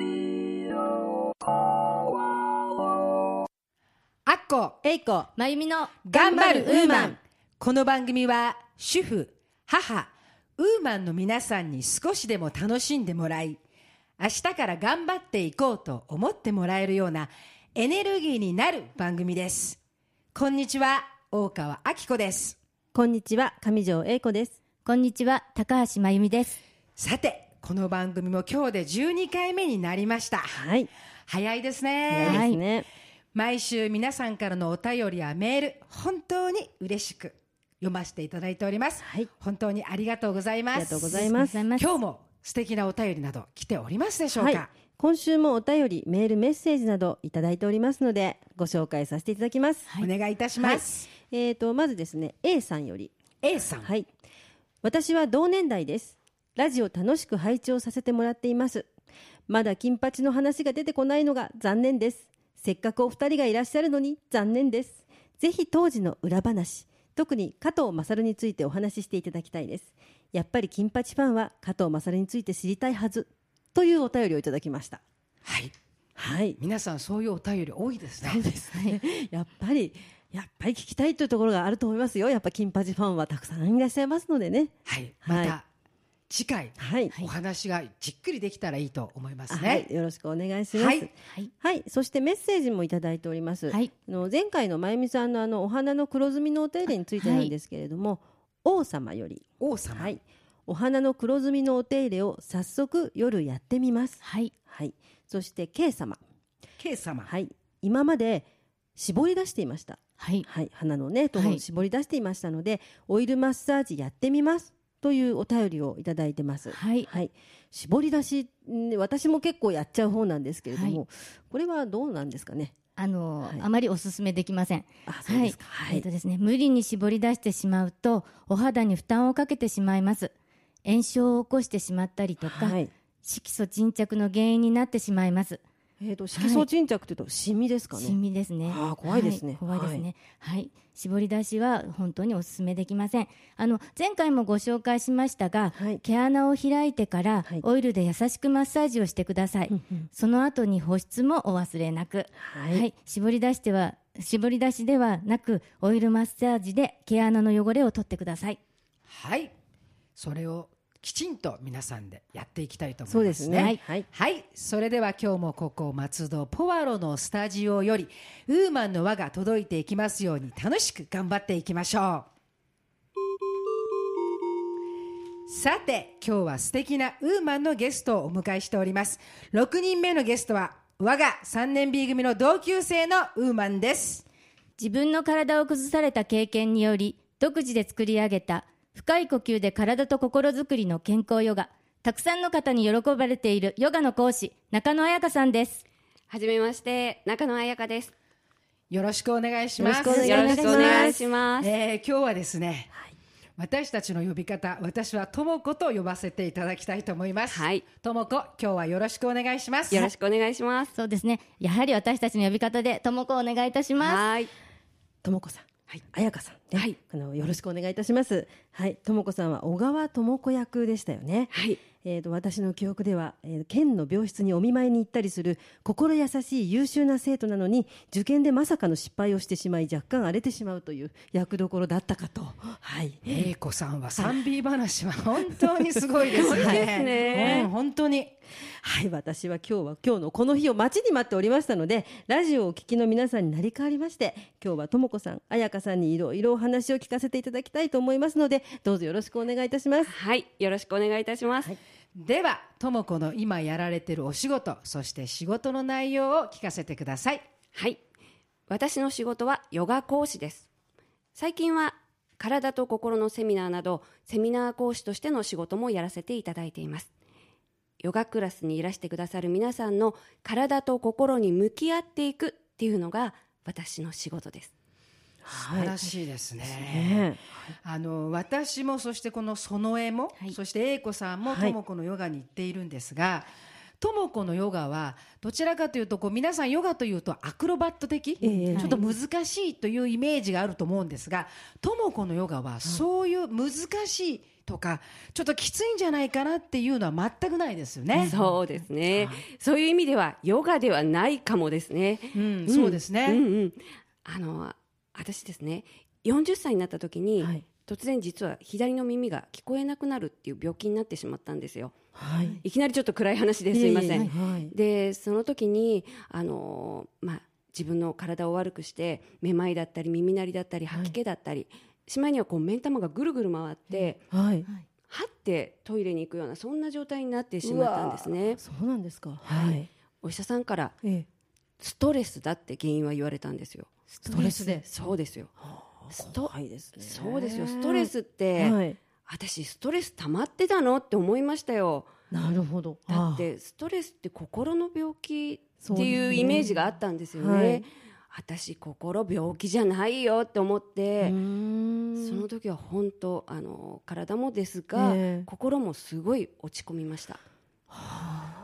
アッコえいこまゆみの頑張るウーマン。この番組は主婦母ウーマンの皆さんに少しでも楽しんでもらい明日から頑張っていこうと思ってもらえるようなエネルギーになる番組です。こんにちは大川明子です。こんにちは上条英子です。こんにちは高橋まゆみです。さてこの番組も今日で12回目になりました。はい。早いですいね、いですね、毎週皆さんからのお便りやメール本当に嬉しく読ませていただいております、はい。本当にありがとうございます。ありがとうございます。今日も素敵なお便りなど来ておりますでしょうか、はい。今週もお便りメールメッセージなどいただいておりますのでご紹介させていただきます、お願いいたします、えーとまずですね A さんより。A さん、はい。私は同年代ですラジオ楽しく拝聴させてもらっています。まだ金八の話が出てこないのが残念です。せっかくお二人がいらっしゃるのに残念です。ぜひ当時の裏話特に加藤勝についてお話ししていただきたいです。やっぱり金八ファンは加藤勝について知りたいはずというお便りをいただきました。はい。はい。皆さんそういうお便り多いですね。そうですね。やっぱり、やっぱり聞きたいというところがあると思いますよ。やっぱ金八ファンはたくさんいらっしゃいますのでね。はい。はい。また次回、はい。お話がじっくりできたらいいと思いますはねい、よろしくお願いします。ははい。い、はい。そしてメッセージもいただいております。はい。あの前回のまゆみさんのあのお花の黒ずみのお手入れについてなんですけれども、王様より、王様、はい、お花の黒ずみのお手入れを早速夜やってみます。はい。はい。そして K 様、K 様、はい、今まで絞り出していました。はい。はい、花のね頭はいを絞り出していましたので、オイルマッサージやってみますというお便りをいただいてます。はい絞り出しん私も結構やっちゃう方なんですけれども、はいこれはどうなんですかね？あの、はいあまりお勧めできません。はい。えっとですね、無理に絞り出してしまうとお肌に負担をかけてしまいます炎症を起こしてしまったりとか、はい。色素沈着の原因になってしまいますえっ、と色素沈着というとシミですかね？シミですね。あー怖いですね。は怖いですね。はい、絞り出しは本当にお勧めできません。あの前回もご紹介しましたが、はい。毛穴を開いてからはい。オイルで優しくマッサージをしてください、その後に保湿もお忘れなく。はい。絞り出しては絞り出しではなくオイルマッサージで毛穴の汚れを取ってください。はい。それをきちんと皆さんでやっていきたいと思いますね。そうですね。はい。はい。はい、それでは今日もここ松戸ポワロのスタジオよりウーマンの輪が届いていきますように楽しく頑張っていきましょう。さて今日は素敵なウーマンのゲストをお迎えしております。6人目のゲストは我が3年 B 組の同級生のウーマンです。自分の体を崩された経験により独自で作り上げた深い呼吸で体と心づくりの健康ヨガたくさんの方に喜ばれているヨガの講師中野彩香さんですはじめまして、中野彩香です。よろしくお願いしますよろしくお願いします。えー今日はですね、私たちの呼び方私はともこと呼ばせていただきたいと思いますはいともこ今日はよろしくお願いしますよろしくお願いします。そうですねやはり私たちの呼び方でともこお願いいたしますはい。ともこさん。はい彩香さん、ね、はいあのよろしくお願いいたします。はい、ともこさんは小川智子役でしたよね。はい。えー、と私の記憶では、えー県の病室にお見舞いに行ったりする心優しい優秀な生徒なのに受験でまさかの失敗をしてしまい若干荒れてしまうという役どころだったかと、はい、英子さんは 3B 話は本当にすごいですね。で すねうん本当に。はい、私は今日は今日のこの日を待ちに待っておりましたのでラジオをお聞きの皆さんになり変わりまして今日はともこさん彩香さんにいろいろお話を聞かせていただきたいと思いますのでどうぞよろしくお願いいたします。はい。よろしくお願いいたします。ではともこの今やられてるお仕事そして仕事の内容を聞かせてください。はい。私の仕事はヨガ講師です。最近は体と心のセミナーなど、セミナー講師としての仕事もやらせていただいています。ヨガクラスにいらしてくださる皆さんの体と心に向き合っていくっていうのが私の仕事です。素晴らしいですね。ねあの私もそしてこの園江も、はい。そして英子さんもはい。ともこのヨガに行っているんですが、ともこのヨガはどちらかというとこう皆さんヨガというとアクロバット的、ええちょっと難しいというイメージがあると思うんですがともこのヨガはそういう難しいとかちょっときついんじゃないかなっていうのは全くないですよね。そうですね、そういう意味ではヨガではないかもですね。うん、そうですね。うんうんあの私ですね40歳になった時に、はい突然実は左の耳が聞こえなくなるっていう病気になってしまったんですよ。はいいきなりちょっと暗い話ですいません。いえいえはいでその時にあの、まあ、自分の体を悪くしてめまいだったり耳鳴りだったり吐き気だったり、しまいにはこう目ん玉がぐるぐる回って、はい。はってトイレに行くようなそんな状態になってしまったんですね。そうなんですか。はい。お医者さんからええ。ストレスだって原因は言われたんですよ。ストレスで？そうですよ。スト怖いですね。そうですよ。ストレスって、はい。私ストレス溜まってたのって思いましたよ。なるほど。だってストレスって心の病気っていうイメージがあったんですよね。はい私心病気じゃないよって思って、その時は本当あの体もですが、ええ心もすごい落ち込みました。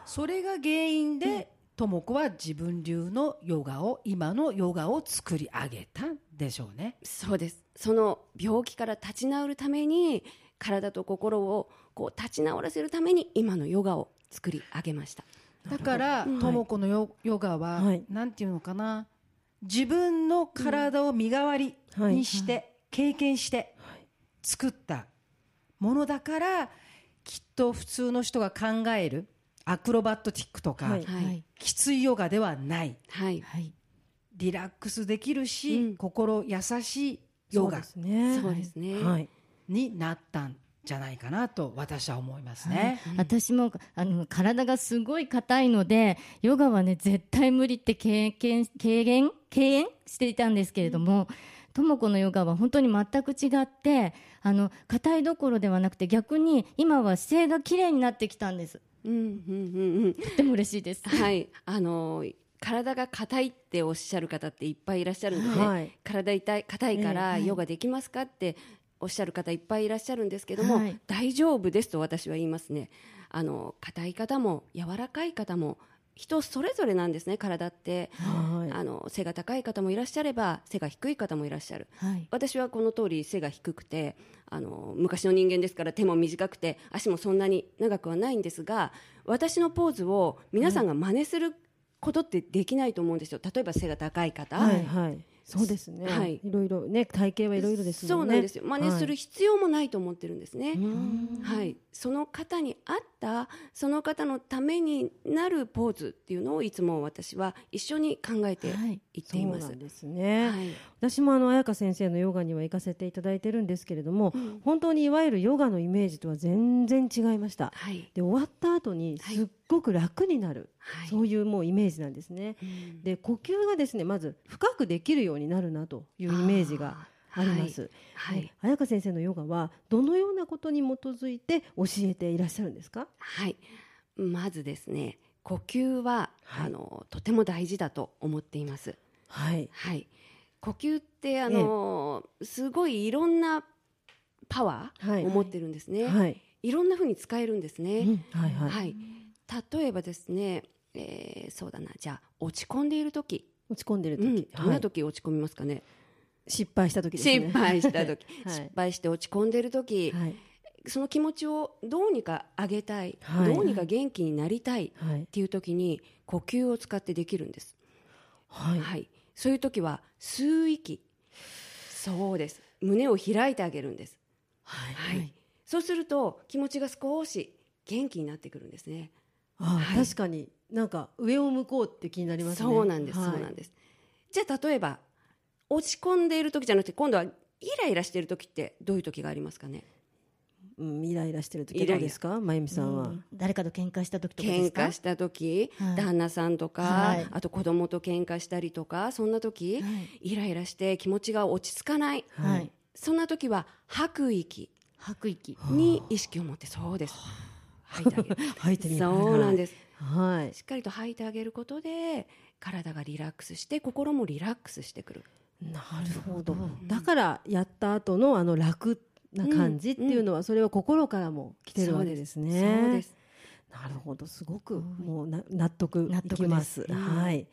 それが原因で、とも子は自分流のヨガを今のヨガを作り上げたんでしょうね。そうです。その病気から立ち直るために体と心をこう立ち直らせるために今のヨガを作り上げました。だから、とも子のヨヨガは、はいなんていうのかな、自分の体を身代わりにして、経験して作ったものだから、きっと普通の人が考えるアクロバットティックとか、きついヨガではない。はい。はい。リラックスできるし、うん。心優しいヨガそうですね。そうですね。はい。になったんじゃないかなと私は思いますね。私もあの体がすごい硬いのでヨガはね絶対無理って経験軽減敬遠していたんですけれども、とも子のヨガは本当に全く違ってあの硬いどころではなくて逆に今は姿勢が綺麗になってきたんです。うんうんうんうん。とっても嬉しいです。はい、あの体が硬いっておっしゃる方っていっぱいいらっしゃるんではい。体痛い硬いからええヨガできますかっておっしゃる方いっぱいいらっしゃるんですけども、はい。大丈夫ですと私は言いますね。あの硬い方も柔らかい方も人それぞれなんですね体って、はい。あの背が高い方もいらっしゃれば背が低い方もいらっしゃる。はい。私はこの通り背が低くてあの昔の人間ですから手も短くて足もそんなに長くはないんですが私のポーズを皆さんが真似することってできないと思うんですよ。例えば背が高い方、はいはいそうですね。はい。いろいろね体型はいろいろですもね。そうんなんですよ。真似する必要もないと思ってるんですね、うん。はい、その方に合ったその方のためになるポーズっていうのをいつも私は一緒に考えてはいいっています。そうですね、はい。私もあの彩香先生のヨガには行かせていただいてるんですけれども、本当にいわゆるヨガのイメージとは全然違いました。はい。で終わった後にはい。すっごく楽になる、はい。そういうもうイメージなんですね、うん。で呼吸がですねまず深くできるようになるなというイメージがあります、はい。で彩香先生のヨガはどのようなことに基づいて教えていらっしゃるんですか？はい、まずですね呼吸は、はい。あのとても大事だと思っています。はい。はい、呼吸ってあの、すごいいろんなパワはい。ーを持ってるんですね。はい、いろんな風に使えるんですね。うん。はいはい、はい、例えばですね、えーそうだな。じゃあ落ち込んでいる時、落ち込んでるうん、時、どんなはい時落ち込みますかね？失敗した時ですね。失敗した時、はい。失敗して落ち込んでいる時、はい。その気持ちをどうにか上げたい、はい。どうにか元気になりたい。はい。っていう時に呼吸を使ってできるんです。はい。はい、そういう時は吸う息、そうです。胸を開いてあげるんです。はいはい。そうすると気持ちが少し元気になってくるんですね。あ、はい確かになんか上を向こうって気になりますねそうなんです、はいそうなんです。じゃあ例えば落ち込んでいる時じゃなくて今度はイライラしている時ってどういう時がありますかね？うん、イライラしてる時どうですか？まゆみさんは、誰かと喧嘩した時とかで喧すか？嘩した時、はい。旦那さんとか、はい。あと子供と喧嘩したりとかそんな時、はい。イライラして気持ちが落ち着かない、はい。そんな時は吐く息。吐く息。に意識を持ってそうです。吐いてあげる。吐いてみる。そうなんです。はい。しっかりと吐いてあげることで体がリラックスして心もリラックスしてくる。なるほど。だからやった後のあの楽な感じっていうのはそれは心からも来てるわけですね、そうです。なるほど。すごくもうな納得い納得きます。はい。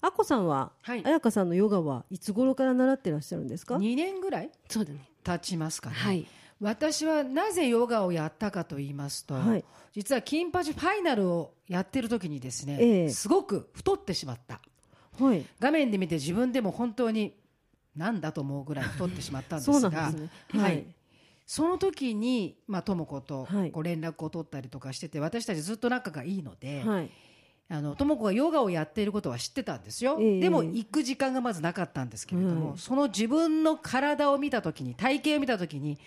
あこさんは、はい。彩香さんのヨガはいつ頃から習ってらっしゃるんですか？2年ぐらい？そうだね。経ちますかね。はい。私はなぜヨガをやったかと言いますと、はい。実は金八ファイナルをやってる時にですね、ええ。すごく太ってしまった。はい。画面で見て自分でも本当になんだと思うぐらい太ってしまったんですが ね。ははいいその時にまあ智子とはい。こう連絡を取ったりとかしてて私たちずっと仲がいいので、はい。あの智子がヨガをやっていることは知ってたんですよ、ええ。でも行く時間がまずなかったんですけれども、はい。その自分の体を見た時に体型を見た時に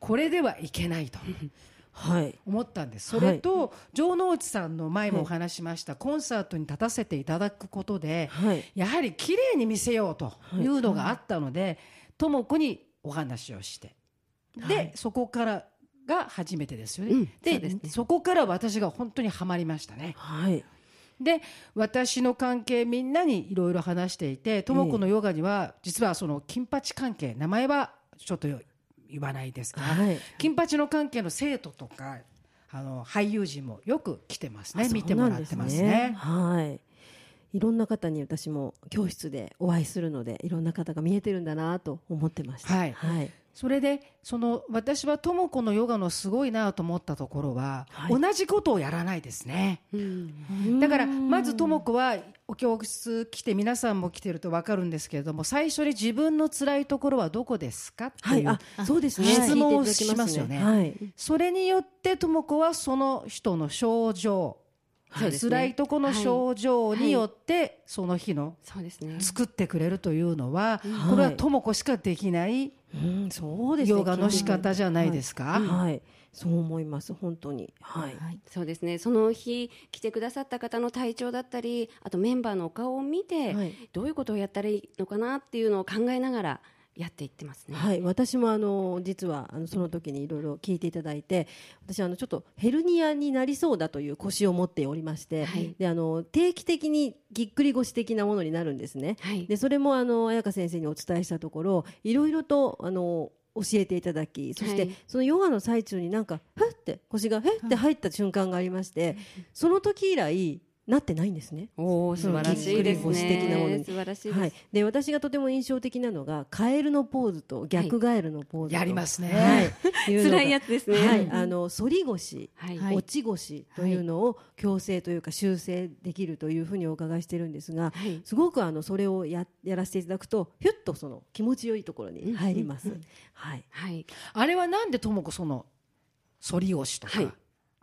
これではいけないと はい。思ったんです。それと、城之内さんの前もお話しました、コンサートに立たせていただくことではい。やはり綺麗に見せようというのがあったので智子にお話をしてで、はいそこからが初めてですよね、うんでねそこから私が本当にはまりましたね。はいで私の関係みんなにいろいろ話していて智子のヨガには実はその金八関係名前はちょっと言わないですが、はい金八の関係の生徒とかあの俳優陣もよく来てますねあ見てもらってますね。はい。いろんな方に私も教室でお会いするので、いろんな方が見えてるんだなと思ってました。はいはい。それでその私は智子のヨガのすごいなと思ったところは、はい同じことをやらないですね。うんだからまず智子はお教室来て皆さんも来てると分かるんですけれども最初に自分の辛いところはどこですかってはいい。うあ、そうですね。質問をしますよねはい。それによって智子はその人の症状、ね辛いところの症状によってその日の作ってくれるというのは、はいこれは智子しかできないうん、そうですね。ヨガの仕方じゃないですか？はい。はいそう思います。本当に。はい。そうですねその日来てくださった方の体調だったりあとメンバーのお顔を見て、はいどういうことをやったらいいのかなっていうのを考えながらやっていってますね。はい、私もあの実はあのその時にいろいろ聞いていただいて私あのちょっとヘルニアになりそうだという腰を持っておりまして、はい。であの定期的にぎっくり腰的なものになるんですね。はい。でそれもあの彩香先生にお伝えしたところいろいろとあの教えていただきそして、はい。そのヨガの最中になんかふって腰がふって入った瞬間がありまして、その時以来なってないんですね。おお素晴らしいですね。に。素晴らしいです。はい、で私がとても印象的なのがカエルのポーズと逆ガエルのポーズと、やりますね。はい、辛いやつですね。はい、あの反り腰、はい。落ち腰というのを矯正というか修正できるというふうにお伺いしてるんですが、はい。すごくあのそれをややらせていただくとひゅっとその気持ちよいところに入ります。はい、はい。あれはなんで智子その反り腰とかはい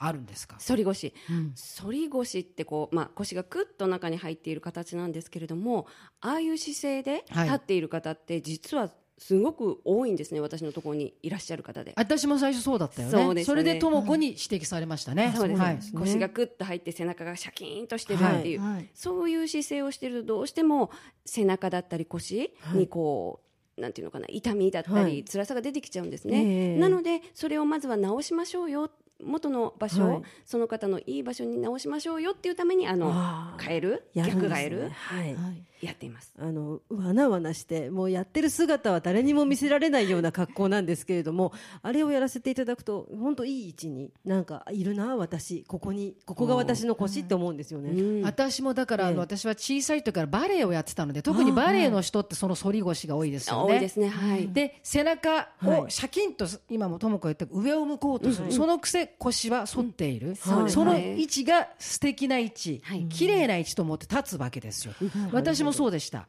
あるんですか、反り腰。うん。反り腰ってこう、まあ、腰がくっと中に入っている形なんですけれどもああいう姿勢ではい。立っている方って実はすごく多いんですね私のところにいらっしゃる方で。私も最初そうだったよね。そね。れで智子に指摘されましたね、そう腰がくっと入って背中がシャキーンとしてるっていう、はい。そういう姿勢をしてるとどうしても背中だったり腰にこう、なんていうのかな痛みだったり、はい。辛さが出てきちゃうんですね、ええ。なのでそれをまずは直しましょうよ元の場所を、はい。その方のいい場所に直しましょうよっていうためにあの変える？逆変える？はいやっています。あのわなわなしてもうやってる姿は誰にも見せられないような格好なんですけれどもあれをやらせていただくと本当いい位置になんかいるな私。ここにここが私の腰って思うんですよね。うん。私もだから、私は小さい時からバレエをやってたので特にバレエの人ってその反り腰が多いですよね。多いですね。はい、で背中はい。をシャキンと今も智子が言った上を向こうとする、うんそのくせ腰は反っている、そのね。位置が素敵な位置、はい。綺麗な位置と思って立つわけですよ、私もそうでした、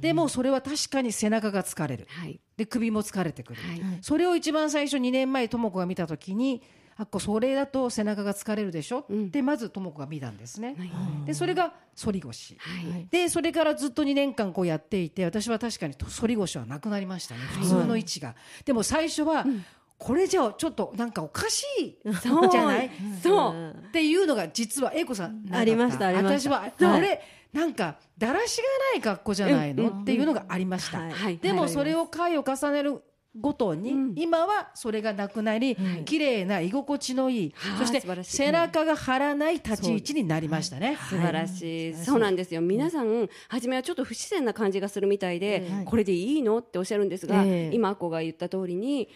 でもそれは確かに背中が疲れる。はい。で首も疲れてくる、はい。それを一番最初2年前智子が見た時にあこそれだと背中が疲れるでしょ、うん。ってまず智子が見たんですね、はい。でそれが反り腰、はい。でそれからずっと2年間こうやっていて私は確かに反り腰はなくなりましたね普通の位置が、でも最初は、これじゃあちょっとなんかおかしい。そう。じゃない？そう。うんっていうのが実は英子さんありましたありました。私ははい。これ？なんかだらしがない格好じゃないの、っていうのがありました、はいはい。でもそれを回を重ねるごとに、うん。今はそれがなくなり、綺麗な居心地のいい、はい。そして背中が張らない立ち位置になりましたね。素晴らしい、そうなんですよ。皆さん初めはちょっと不自然な感じがするみたいで、これでいいの？っておっしゃるんですが、ええ。今あこが言った通りに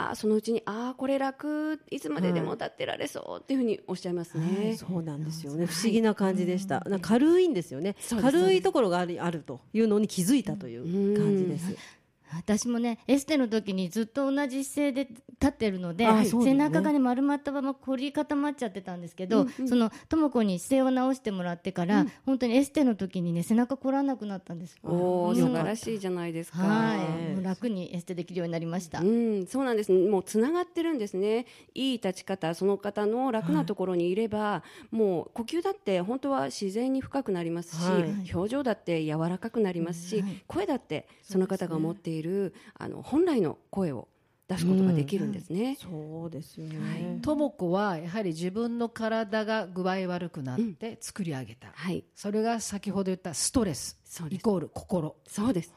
あそのうちにああこれ楽いつまででも立ってられそうっていうふうにおっしゃいますね、そうなんですよね。不思議な感じでした、軽いんですよね。軽いところがあるあるというのに気づいたという感じです、私もねエステの時にずっと同じ姿勢で立ってるのでね。背中がね丸まったまま凝り固まっちゃってたんですけど、そのとも子に姿勢を直してもらってから、本当にエステの時にね背中凝らなくなったんですおお、うん。素晴らしいじゃないですか。はい。楽にエステできるようになりました、うん、そうなんです。もうつながってるんですね。いい立ち方、その方の楽なところにいれば、もう呼吸だって本当は自然に深くなりますし、はい。表情だって柔らかくなりますし、声だってその方が持っている、あの本来の声を出すことができるんですね。そうですよね、とも子はやはり自分の体が具合悪くなって作り上げた、はい、それが先ほど言ったストレスそうです。イコール心。そうです。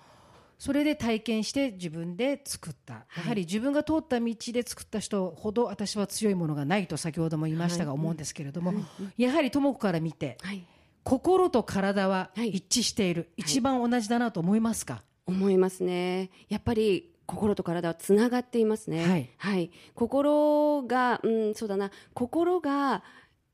それで体験して自分で作った、やはり自分が通った道で作った人ほど私は強いものがないと先ほども言いましたが思うんですけれども、やはりとも子から見てはい、心と体ははい。一致している、一番同じだなと思いますか、思いますね。やっぱり心と体はつながっていますね。はい。心が、うん、そうだな、心が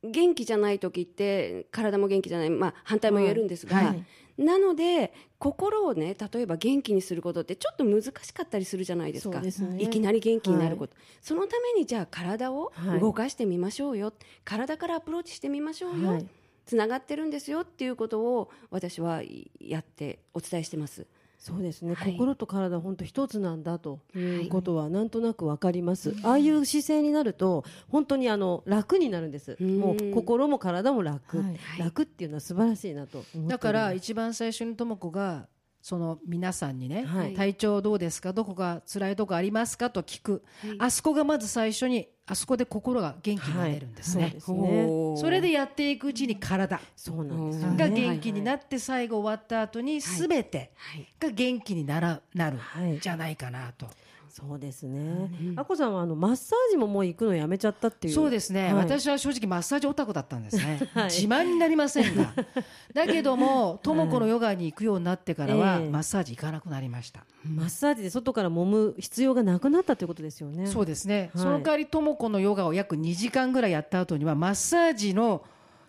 元気じゃない時って体も元気じゃない、まあ反対も言えるんですが、はい。はい。なので心をね例えば元気にすることってちょっと難しかったりするじゃないですか。そうですね。いきなり元気になること、そのためにじゃあ体をはい。動かしてみましょうよ、体からアプローチしてみましょうよ、はい。つながってるんですよっていうことを私はやってお伝えしてます。そうですね、はい。心と体本当一つなんだということはなんとなくわかります、ああいう姿勢になると本当にあの楽になるんです、うん。もう心も体も楽、はい。楽っていうのは素晴らしいなとだから一番最初にとも子がその皆さんにね、はい体調どうですか？どこが辛いとこありますか？と聞く、はい。あそこがまず最初にあそこで心が元気になれるんですね、はい。そすね。それでやっていくうちに体。そうなんですようんがね元気になって最後終わった後に全てはい。が元気にならなるはい。じゃないかなと、そうですね、あこさんはあのマッサージももう行くのやめちゃったっていう。そうですね、はい。私は正直マッサージオタクだったんですね、はい。自慢になりませんが。だけどもとも子のヨガに行くようになってからは、ええ。マッサージ行かなくなりました、マッサージで外から揉む必要がなくなったということですよね。そうですね、はい。その代わりとも子のヨガを約2時間ぐらいやった後にはマッサージの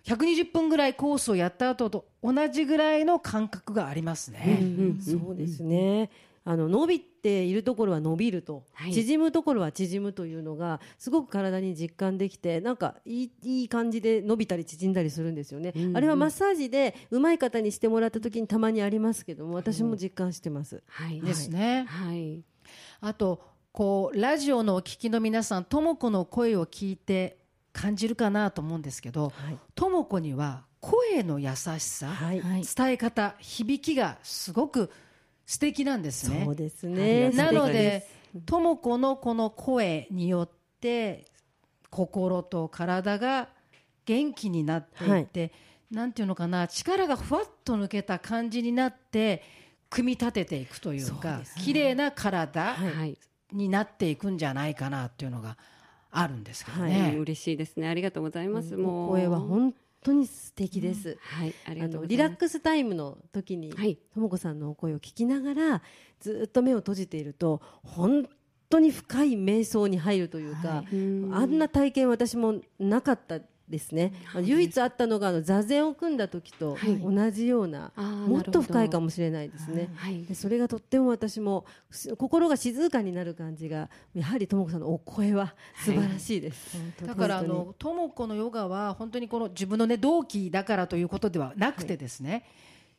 120分ぐらいコースをやった後と同じぐらいの感覚がありますね、うんそうですね。あの伸びているところは伸びると、はい。縮むところは縮むというのがすごく体に実感できてなんかいいいい感じで伸びたり縮んだりするんですよね、うんうん。あれはマッサージで上手い方にしてもらった時にたまにありますけども私も実感してます、はい。ですね、はい。あとこうラジオのお聞きの皆さんとも子の声を聞いて感じるかなと思うんですけどはい。とも子には声の優しさ、はい。はい。伝え方響きがすごく素敵なんですね。そうですね。なのでとも子のこの声によって心と体が元気になっていって、なんていうのかな力がふわっと抜けた感じになって組み立てていくというか綺麗な体はい。になっていくんじゃないかなっていうのがあるんですけどはね。嬉しいですね。ありがとうございます、もう。お声は本当に素敵です、はいありあがとうのリラッございます。クスタイムの時にはい。とも子さんのお声を聞きながらずっと目を閉じていると本当に深い瞑想に入るというか、うん。あんな体験私もなかったですね、唯一あったのがあの座禅を組んだ時とはい。同じような、あーもっと深いかももしれないですね。はい。でそれがとっても私もす心が静かになる感じがやはりとも子さんのお声は素晴らしいです。だからあのとも子のヨガは本当にこの自分のね同期だからということではなくてですね、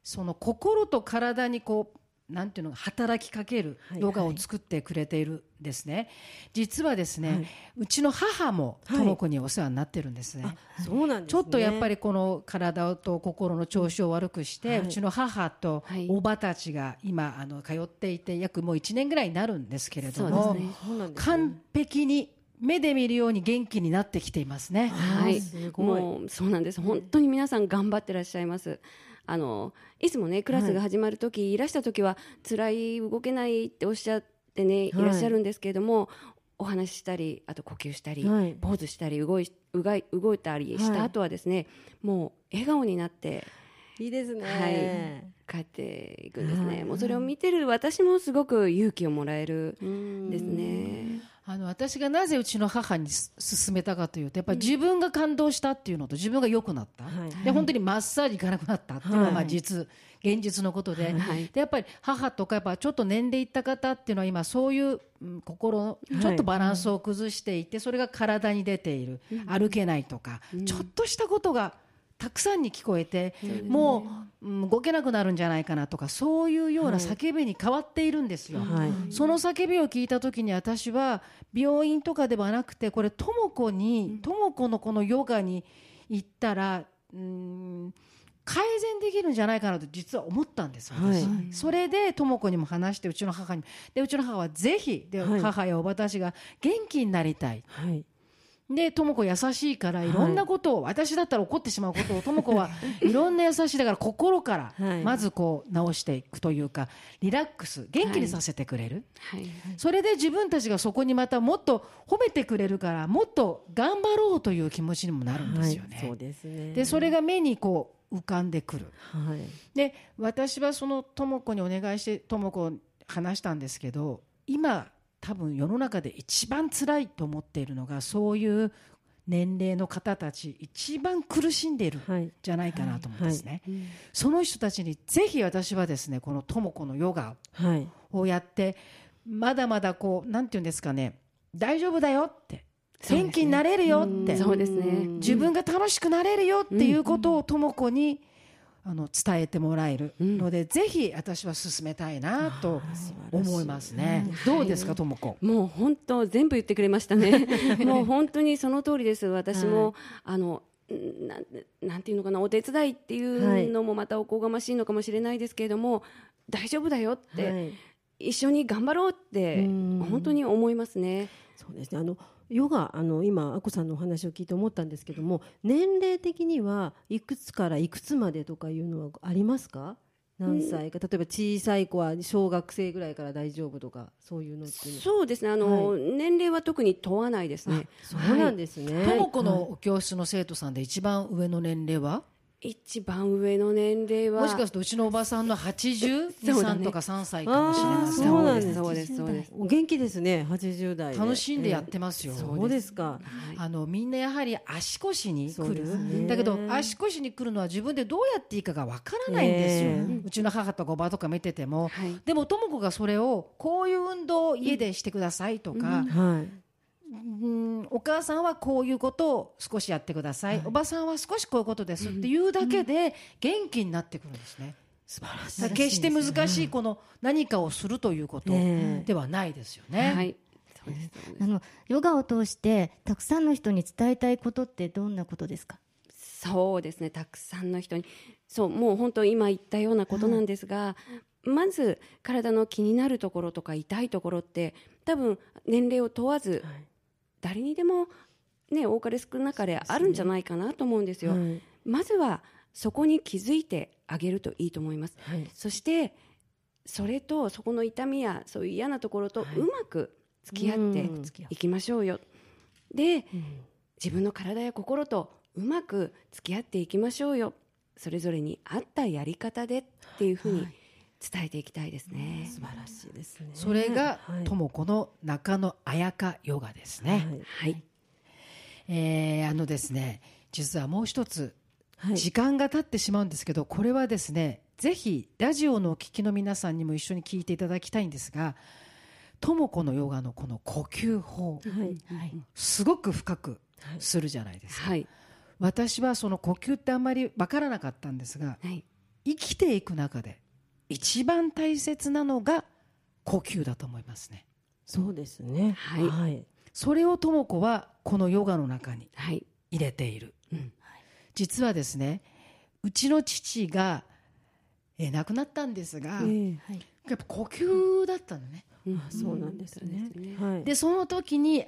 その心と体にこうなんていうの働きかけるはいヨガを作ってくれているんですね。実はですね、はい。うちの母もはいとも子にお世話になってるんですね。あそうなんです、ね、ちょっとやっぱりこの体と心の調子を悪くして、はい。うちの母とはい。おばたちが今あの通っていて約もう1年ぐらいになるんですけれども、ね。そうなんですね。完璧に目で見るように元気になってきていますね。はい。もうそうなんです。本当に皆さん頑張ってらっしゃいます。あのいつもねクラスが始まる時、い、らした時は辛い動けないっておっしゃってねい。らっしゃるんですけれども、お話ししたりあと呼吸したり、はい。ポーズしたり動い動いたりした後はですね、もう笑顔になっていいですね。はい。帰っていくんですね、はい。もうそれを見てる私もすごく勇気をもらえるうんですね、あの私がなぜうちの母にす勧めたかというとやっぱり自分が感動したっていうのと自分が良くなった、はいで本当にマッサージ行かなくなったっていうのはまあ実、現実のことで,、はいでやっぱり母とかやっぱちょっと年齢いった方っていうのは今そういう、うん心のちょっとバランスを崩していて、それが体に出ている、歩けないとか、ちょっとしたことがたくさんに聞こえて、もう、うん動けなくなるんじゃないかなとかそういうような叫びに変わっているんですよ。はい。その叫びを聞いた時に私は病院とかではなくてこれとも子にとも子のこのヨガに行ったらうーん改善できるんじゃないかなと実は思ったんです私、はい。それでとも子にも話してうちの母にでうちの母はぜひで、はい。母やおばたちが元気になりたい。はいで、とも子優しいから、い。ろんなことを、私だったら怒ってしまうことを、とも子はいろんな優しいだから、心かはい。ら、まずこう、直していくというか、リラックス、元気にさせてくれる。はい。それで自分たちがそこにまたもっと褒めてくれるから、もっと頑張ろうという気持ちにもなるんですよね。はい。そうですね。で、それが目にこう、浮かんでくる。はい。で私はそのとも子にお願いしてとも子に話したんですけど今多分世の中で一番辛いと思っているのがそういう年齢の方たち一番苦しんでいるじゃないかなと思うんですね、その人たちにぜひ私はですねこのとも子のヨガはい。をやってまだまだこうなんていうんですかね大丈夫だよって元気になれるよって、そうですね。自分が楽しくなれるよっていうことをとも子にあの伝えてもらえるので、ぜひ私は進めたいなと思いますね。どうですか、とも子。もう本当全部言ってくれましたね。もう本当にその通りです。私も、あのんなんなんていうのかなお手伝いっていうのもまたおこがましいのかもしれないですけれども、大丈夫だよって、はい一緒に頑張ろうってうん本当に思いますね。そうですねあのヨガあの今あこさんのお話を聞いて思ったんですけども年齢的にはいくつからいくつまでとかいうのはありますか？何歳か。例えば小さい子は小学生ぐらいから大丈夫とかそういうのっていうのそうですね。あの、年齢は特に問わないですね。そうなんですね、とも子の教室の生徒さんで一番上の年齢は、一番上の年齢はもしかするとうちのおばさんの82、そうだね。3とか3歳かもしれません。そうなんですそうですそうです。お元気ですね。80代で。楽しんでやってますよ。そうですか。あのみんなやはり足腰に来る、だけど足腰に来るのは自分でどうやっていいかがわからないんですよ、えうちの母とかおばとか見てても、はい。でもとも子がそれをこういう運動を家でしてくださいとか、はいうん。お母さん。はこういうことを少しやってください、おばさん。は少しこういうことですっていうだけで元気になってくるん。ですね。素晴らしいだから決して難しいこの何かをするということではないですよね。はい。そうですあのヨガを通してたくさん。の人に伝えたいことってどん。なことですかそうですねたくさん。の人にそうもう本当今言ったようなことなん。ですが、まず体の気になるところとか痛いところって多分年齢を問わず、誰にでもね多かれ少なかれあるんじゃないかなと思うんですよ。はいまずはそこに気づいてあげるといいと思います。はいそしてそれとそこの痛みやそういう嫌なところとうまく付き合ってうんいきましょうよ。で、自分の体や心とうまく付き合っていきましょうよ。それぞれに合ったやり方でっていうふうに伝えていきたいですね。素晴らしいですねそれがはいとも子の中野彩香ヨガですね。はいはい。えーあのですね実はもう一つはい時間が経ってしまうんですけど、これはですねぜひラジオのお聞きの皆さんにも一緒に聞いていただきたいんですがとも子のヨガのこの呼吸法はいすごく深くするじゃないですか、はい。私はその呼吸ってあんまりわからなかったんですがはい。生きていく中で一番大切なのが呼吸だと思いますね。そうですね。はい。はい。それをとも子はこのヨガの中にはい。入れている、うん。実はですねうちの父が、えー亡くなったんですが、えやっぱ呼吸だったのね。うん。えそうなんですね。そうですねはい。でその時に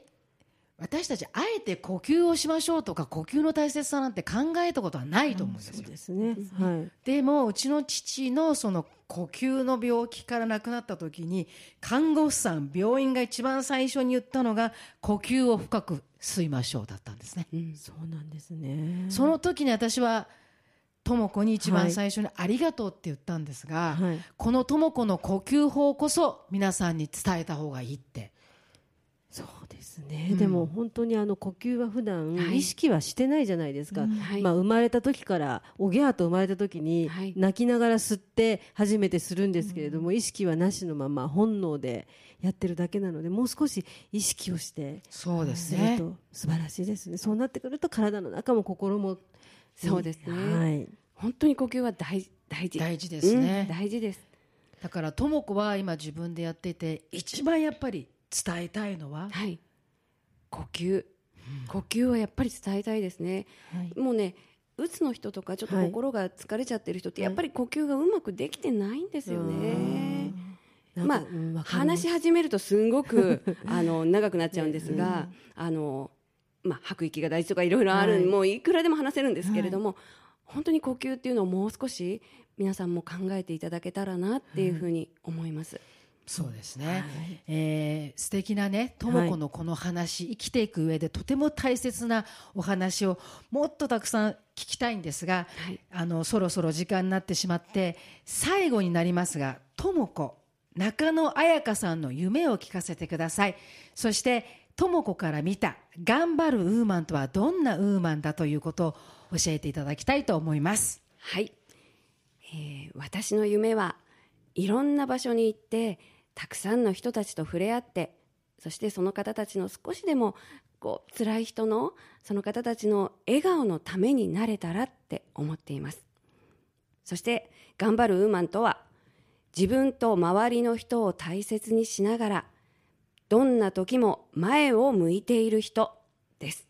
私たちあえて呼吸をしましょうとか呼吸の大切さなんて考えたことはないと思うんですよ、そうですね。はい。でもうちの父のその呼吸の病気から亡くなった時に看護師さん病院が一番最初に言ったのが呼吸を深く吸いましょうだったんですね、うん。そうなんですね。その時に私は智子に一はい番最初に「ありがとう」って言ったんですが、はい。この智子の呼吸法こそ皆さんに伝えた方がいいってそうですね、うん。でも本当にあの呼吸は普段はい。意識はしてないじゃないですか、はい。まあ、生まれた時からおぎゃーと生まれた時にはい。泣きながら吸って初めてするんですけれども、意識はなしのまま本能でやってるだけなのでもう少し意識をしてそうですね。と素晴らしいですね。そうなってくると体の中も心もそうですね。はい、本当に呼吸は大大事。大事ですね。うん。大事です。だからとも子は今自分でやっていて一番やっぱり伝えたいのははい。呼吸。呼吸はやっぱり伝えたいですね。はい。もうねうつの人とかちょっとはい。心が疲れちゃってる人ってはい。やっぱり呼吸がうまくできてないんですよね。まあ話し始めるとすんごく あの長くなっちゃうんですが、あのまあ、吐く息が大事とかいろいろある、はい。もういくらでも話せるんですけれども、本当に呼吸っていうのをもう少し皆さんも考えていただけたらなっていうふうに思います。そうですね、えー素敵なねとも子のこの話、生きていく上でとても大切なお話をもっとたくさん聞きたいんですが、はい。あのそろそろ時間になってしまって最後になりますがとも子中野彩香さんの夢を聞かせてください。そしてとも子から見た頑張るウーマンとはどんなウーマンだということを教えていただきたいと思います。はい、えー私の夢はいろんな場所に行ってたくさんの人たちと触れ合ってそしてその方たちの少しでもこう辛い人のその方たちの笑顔のためになれたらって思っています。そして頑張るウーマンとは自分と周りの人を大切にしながらどんな時も前を向いている人です。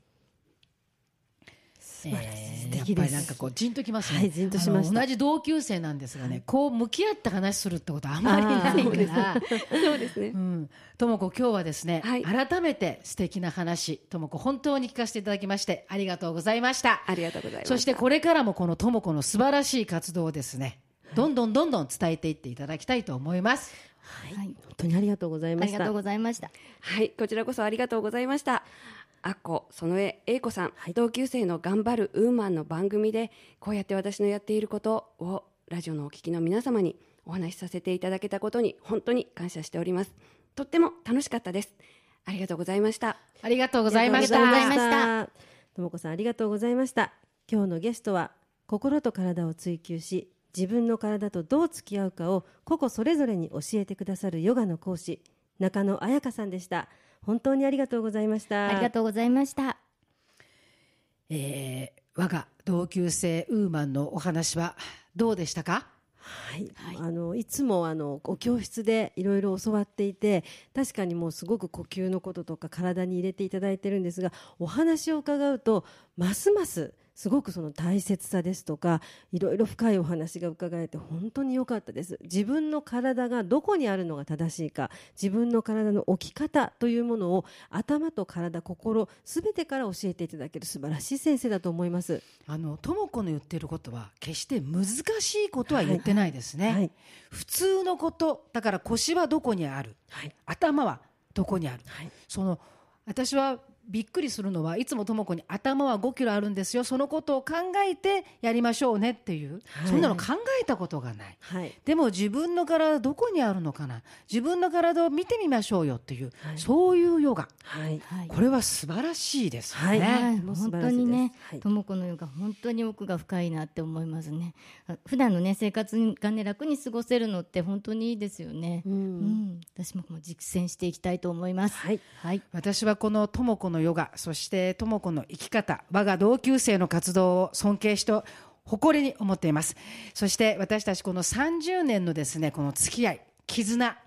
えー素敵ですやっぱりなんかこうじんときますね、はいじんとしまし同じ同級生なんですがね、こう向き合って話するってことはあまりないから。そうですね。うん、ともこ今日はですね、はい。改めて素敵な話ともこ本当に聞かせていただきましてありがとうございました。ありがとうございますそしてこれからもこのともこの素晴らしい活動をですねどんどんどんどん伝えていっていただきたいと思います。はい。本当にありがとうございました。ありがとうございました。はい、こちらこそありがとうございました。あっこ、そのえ、英子さん、同級生の頑張るウーマンの番組で、こうやって私のやっていることを、ラジオのお聞きの皆様にお話しさせていただけたことに、本当に感謝しております。とっても楽しかったです。ありがとうございました。ありがとうございましたありがとうございましたともこさんありがとうございました今日のゲストは心と体を追求し自分の体とどう付き合うかを個々それぞれに教えてくださるヨガの講師中野彩香さんでした本当にありがとうございました。ありがとうございました。えー我が同級生ウーマンのお話はどうでしたか？はい、あのいつもあのお教室でいろいろ教わっていて確かにもうすごく呼吸のこととか体に入れていただいてるんですがお話を伺うとますますすごくその大切さですとかいろいろ深いお話が伺えて本当に良かったです。自分の体がどこにあるのが正しいか自分の体の置き方というものを頭と体心すべてから教えていただける素晴らしい先生だと思います。あのとも子の言ってることは決して難しいことは言ってないですね、はい。普通のことだから腰はどこにある、はい。頭はどこにある、はい。その私はびっくりするのはいつもとも子に頭は5キロあるんですよ。そのことを考えてやりましょうねっていう、はい。そんなの考えたことがない。はい。でも自分の体どこにあるのかな？自分の体を見てみましょうよっていう、はい。そういうヨガ。これは素晴らしいですよね、はい。本当にねはい、とも子のヨガ、本当に奥が深いなって思いますね。あ普段のね、生活がね、楽に過ごせるのって本当にいいですよね。うん。うん、私も実践していきたいと思います。はい。はい、私はこのとも子のヨガそしてとも子の生き方我が同級生の活動を尊敬して誇りに思っています。そして私たちこの30年のですねこの付き合い絆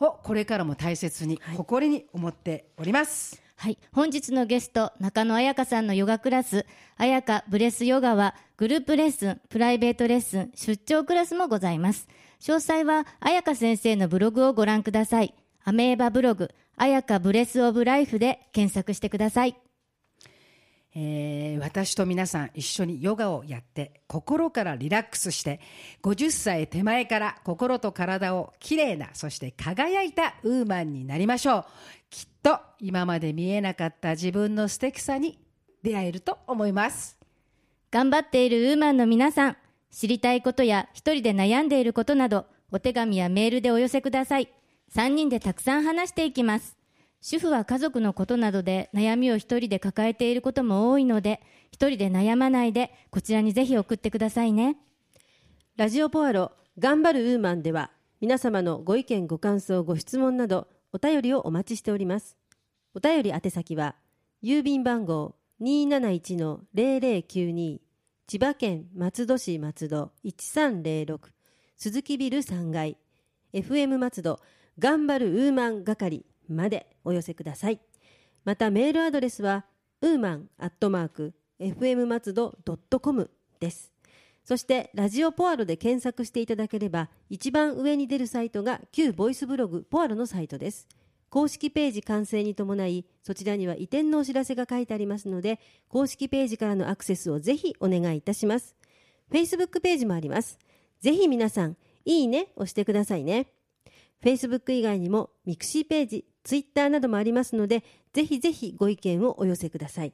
をこれからも大切に誇りに思っております、はい、本日のゲスト、中野彩香さんのヨガクラス、彩香ブレスヨガは、グループレッスン、プライベートレッスン、出張クラスもございます。詳細は、彩香先生のブログをご覧ください。アメーバブログ、彩香ブレスオブライフで検索してください。えー私と皆さん一緒にヨガをやって心からリラックスして50歳手前から心と体をきれいなそして輝いたウーマンになりましょうきっと今まで見えなかった自分の素敵さに出会えると思います頑張っているウーマンの皆さん、知りたいことや一人で悩んでいることなど、お手紙やメールでお寄せください。3人でたくさん話していきます。主婦は家族のことなどで悩みを一人で抱えていることも多いので、一人で悩まないで、こちらにぜひ送ってくださいね。ラジオポアロ頑張るウーマンでは皆様のご意見ご感想ご質問などお便りをお待ちしておりますお便り宛先は郵便番号271-0092千葉県松戸市松戸1306鈴木ビル3階 FM 松戸頑張るウーマン係までお寄せください。またメールアドレスはウーマンアットマーク FM 松戸 .com です。そしてラジオポアロで検索していただければ一番上に出るサイトが旧ボイスブログポアロのサイトです。公式ページ完成に伴いそちらには移転のお知らせが書いてありますので公式ページからのアクセスをぜひお願いいたします。Facebook ページもあります。ぜひ皆さんいいね押してくださいね。Facebook 以外にもミクシーページ Twitter などもありますのでぜひぜひご意見をお寄せください。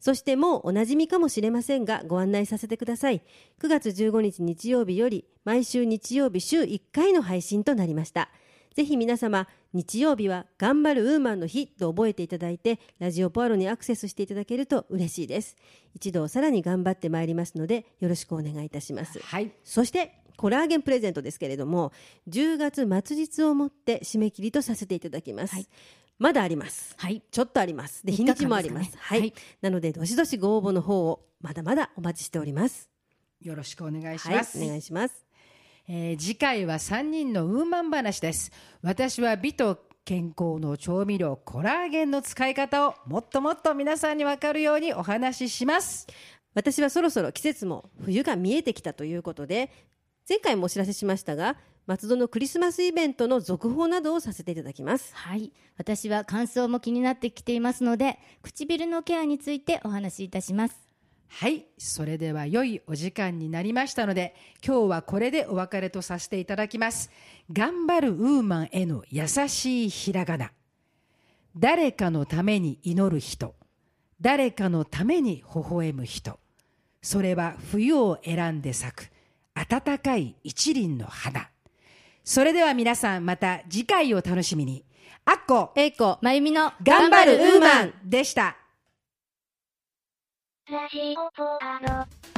そしてもうおなじみかもしれませんがご案内させてください。9月15日日曜日より毎週日曜日週1回の配信となりました。ぜひ皆様日曜日は頑張るウーマンの日と覚えていただいてラジオポアロにアクセスしていただけると嬉しいです。一度さらに頑張ってまいりますのでよろしくお願いいたします。はい。そしてコラーゲンプレゼントですけれども10月末日をもって締め切りとさせていただきます、はいまだありますはい。ちょっとあります。で、日にちもあります。ですかねはい、はいなので、どしどしご応募の方をまだまだお待ちしております。よろしくお願いしはい、ます。お願いします。えー次回は3人のウーマン話です。私は美と健康の調味料コラーゲンの使い方をもっともっと皆さんに分かるようにお話しします。私はそろそろ季節も冬が見えてきたということで、前回もお知らせしましたが、松戸のクリスマスイベントの続報などをさせていただきます。はい。私は乾燥も気になってきていますので、唇のケアについてお話しいたします。はい、それでは良いお時間になりましたので、今日はこれでお別れとさせていただきます。頑張るウーマンへの優しいひらがな。誰かのために祈る人。誰かのために微笑む人。それは冬を選んで咲く暖かい一輪の花。それでは皆さんまた次回を楽しみに。あっこ、えいこ、まゆみの頑張るウーマンでした。ラジオポアロ。